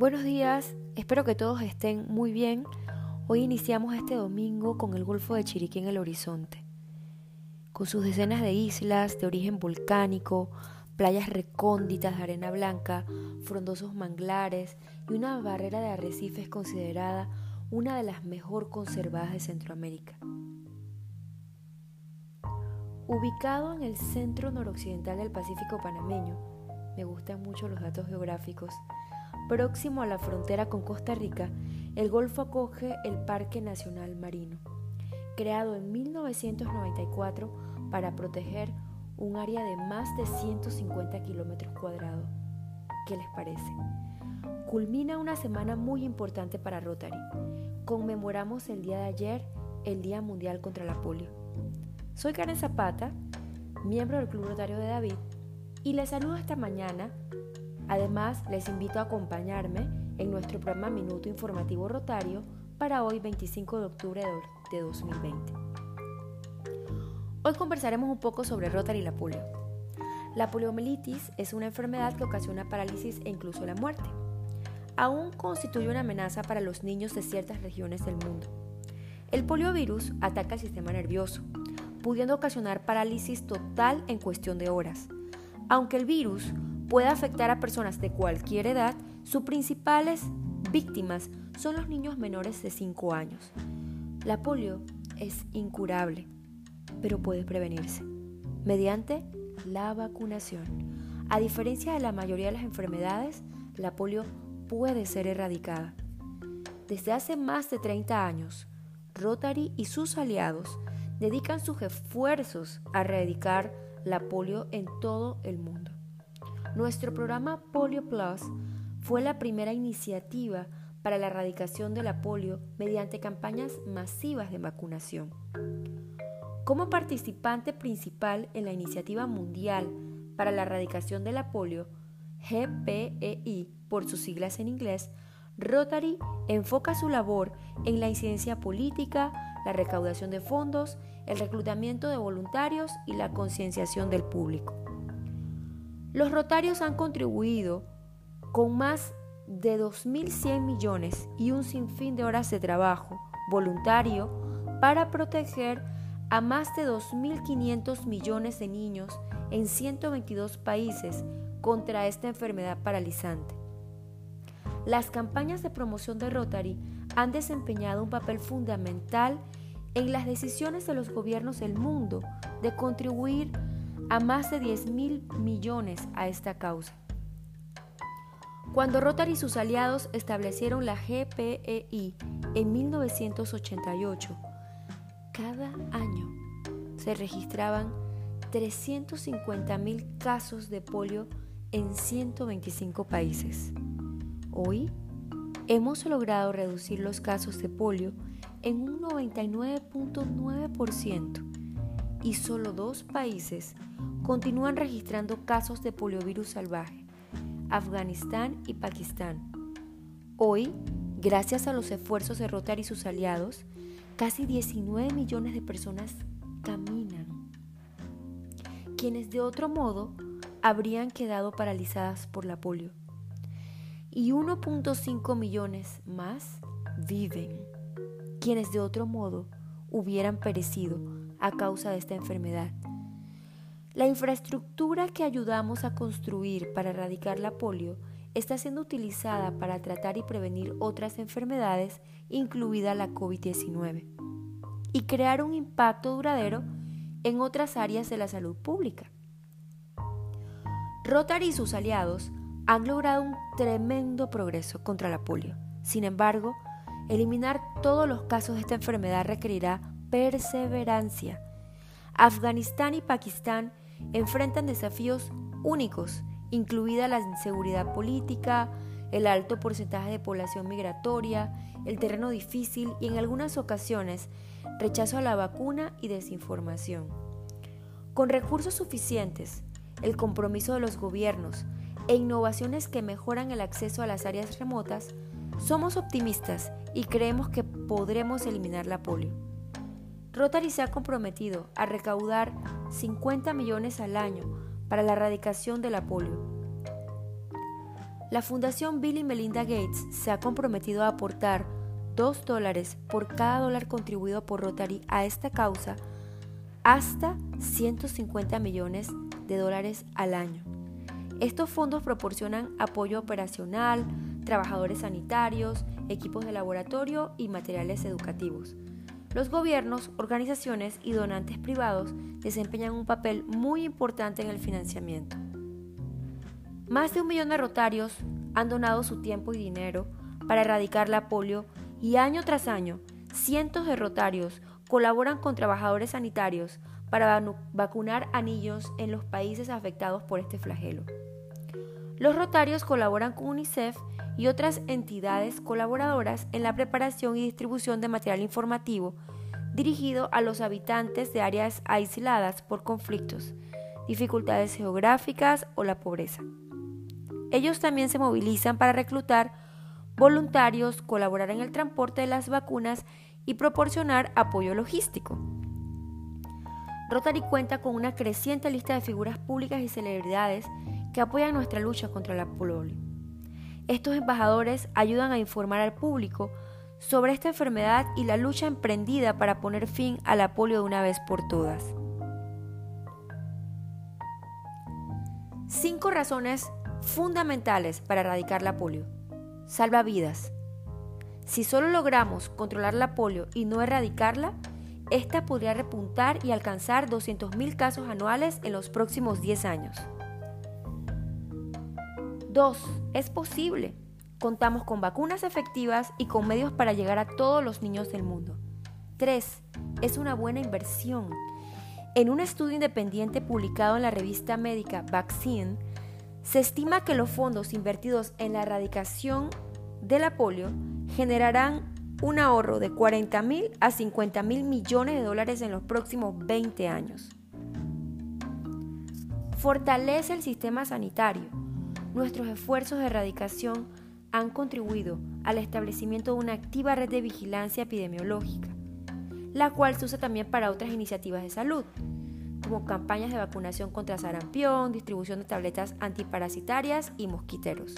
Buenos días, espero que todos estén muy bien. Hoy iniciamos este domingo con el Golfo de Chiriquí en el horizonte, con sus decenas de islas de origen volcánico, playas recónditas de arena blanca, frondosos manglares y una barrera de arrecifes considerada una de las mejor conservadas de Centroamérica. Ubicado en el centro noroccidental del Pacífico panameño, me gustan mucho los datos geográficos, Próximo a la frontera con Costa Rica, el Golfo acoge el Parque Nacional Marino, creado en 1994 para proteger un área de más de 150 kilómetros cuadrados. ¿Qué les parece? Culmina una semana muy importante para Rotary. Conmemoramos el día de ayer, el Día Mundial contra la Polio. Soy Karen Zapata, miembro del Club Rotario de David, y les saludo esta mañana Además, les invito a acompañarme en nuestro programa Minuto Informativo Rotario para hoy 25 de octubre de 2020. Hoy conversaremos un poco sobre Rotary y la polio. La poliomielitis es una enfermedad que ocasiona parálisis e incluso la muerte. Aún constituye una amenaza para los niños de ciertas regiones del mundo. El poliovirus ataca el sistema nervioso, pudiendo ocasionar parálisis total en cuestión de horas. Aunque el virus puede afectar a personas de cualquier edad, sus principales víctimas son los niños menores de 5 años. La polio es incurable, pero puede prevenirse mediante la vacunación. A diferencia de la mayoría de las enfermedades, la polio puede ser erradicada. Desde hace más de 30 años, Rotary y sus aliados dedican sus esfuerzos a erradicar la polio en todo el mundo. Nuestro programa Polio Plus fue la primera iniciativa para la erradicación de la polio mediante campañas masivas de vacunación. Como participante principal en la iniciativa mundial para la erradicación de la polio, GPEI por sus siglas en inglés, Rotary enfoca su labor en la incidencia política, la recaudación de fondos, el reclutamiento de voluntarios y la concienciación del público. Los rotarios han contribuido con más de 2.100 millones y un sinfín de horas de trabajo voluntario para proteger a más de 2.500 millones de niños en 122 países contra esta enfermedad paralizante. Las campañas de promoción de Rotary han desempeñado un papel fundamental en las decisiones de los gobiernos del mundo de contribuir a más de 10 mil millones a esta causa. Cuando Rotary y sus aliados establecieron la GPEI en 1988, cada año se registraban 350 mil casos de polio en 125 países. Hoy hemos logrado reducir los casos de polio en un 99.9% y solo dos países continúan registrando casos de poliovirus salvaje, Afganistán y Pakistán. Hoy, gracias a los esfuerzos de Rotary y sus aliados, casi 19 millones de personas caminan, quienes de otro modo habrían quedado paralizadas por la polio. Y 1.5 millones más viven, quienes de otro modo hubieran perecido a causa de esta enfermedad. La infraestructura que ayudamos a construir para erradicar la polio está siendo utilizada para tratar y prevenir otras enfermedades, incluida la COVID-19, y crear un impacto duradero en otras áreas de la salud pública. Rotary y sus aliados han logrado un tremendo progreso contra la polio. Sin embargo, eliminar todos los casos de esta enfermedad requerirá perseverancia. Afganistán y Pakistán enfrentan desafíos únicos, incluida la inseguridad política, el alto porcentaje de población migratoria, el terreno difícil y en algunas ocasiones rechazo a la vacuna y desinformación. Con recursos suficientes, el compromiso de los gobiernos e innovaciones que mejoran el acceso a las áreas remotas, somos optimistas y creemos que podremos eliminar la polio. Rotary se ha comprometido a recaudar 50 millones al año para la erradicación de la polio. La Fundación Bill y Melinda Gates se ha comprometido a aportar 2 dólares por cada dólar contribuido por Rotary a esta causa hasta 150 millones de dólares al año. Estos fondos proporcionan apoyo operacional, trabajadores sanitarios, equipos de laboratorio y materiales educativos. Los gobiernos, organizaciones y donantes privados desempeñan un papel muy importante en el financiamiento. Más de un millón de rotarios han donado su tiempo y dinero para erradicar la polio y año tras año cientos de rotarios colaboran con trabajadores sanitarios para vacunar a niños en los países afectados por este flagelo. Los rotarios colaboran con UNICEF y otras entidades colaboradoras en la preparación y distribución de material informativo dirigido a los habitantes de áreas aisladas por conflictos, dificultades geográficas o la pobreza. Ellos también se movilizan para reclutar voluntarios, colaborar en el transporte de las vacunas y proporcionar apoyo logístico. Rotary cuenta con una creciente lista de figuras públicas y celebridades que apoyan nuestra lucha contra la polio. Estos embajadores ayudan a informar al público sobre esta enfermedad y la lucha emprendida para poner fin a la polio de una vez por todas. Cinco razones fundamentales para erradicar la polio. Salva vidas. Si solo logramos controlar la polio y no erradicarla, esta podría repuntar y alcanzar 200.000 casos anuales en los próximos 10 años. 2. Es posible. Contamos con vacunas efectivas y con medios para llegar a todos los niños del mundo. 3. Es una buena inversión. En un estudio independiente publicado en la revista médica Vaccine, se estima que los fondos invertidos en la erradicación de la polio generarán un ahorro de 40 mil a 50 mil millones de dólares en los próximos 20 años. Fortalece el sistema sanitario. Nuestros esfuerzos de erradicación han contribuido al establecimiento de una activa red de vigilancia epidemiológica, la cual se usa también para otras iniciativas de salud, como campañas de vacunación contra sarampión, distribución de tabletas antiparasitarias y mosquiteros.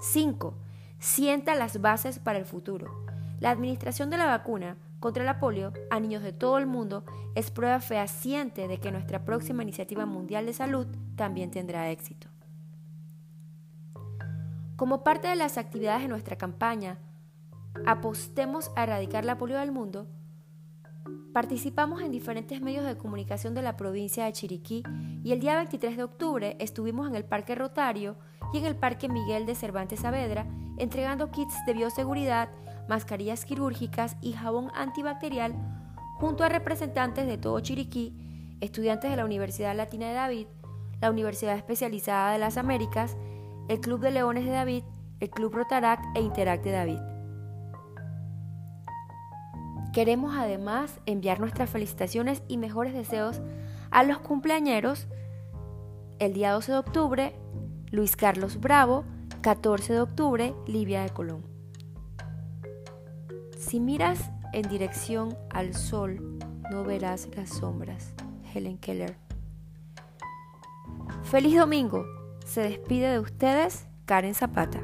5. Sienta las bases para el futuro. La administración de la vacuna contra la polio a niños de todo el mundo es prueba fehaciente de que nuestra próxima iniciativa mundial de salud también tendrá éxito. Como parte de las actividades de nuestra campaña, apostemos a erradicar la polio del mundo, Participamos en diferentes medios de comunicación de la provincia de Chiriquí y el día 23 de octubre estuvimos en el Parque Rotario y en el Parque Miguel de Cervantes Saavedra entregando kits de bioseguridad, mascarillas quirúrgicas y jabón antibacterial junto a representantes de todo Chiriquí, estudiantes de la Universidad Latina de David, la Universidad Especializada de las Américas, el Club de Leones de David, el Club Rotaract e Interact de David. Queremos además enviar nuestras felicitaciones y mejores deseos a los cumpleañeros el día 12 de octubre, Luis Carlos Bravo, 14 de octubre, Livia de Colón. Si miras en dirección al sol, no verás las sombras. Helen Keller. Feliz domingo. Se despide de ustedes Karen Zapata.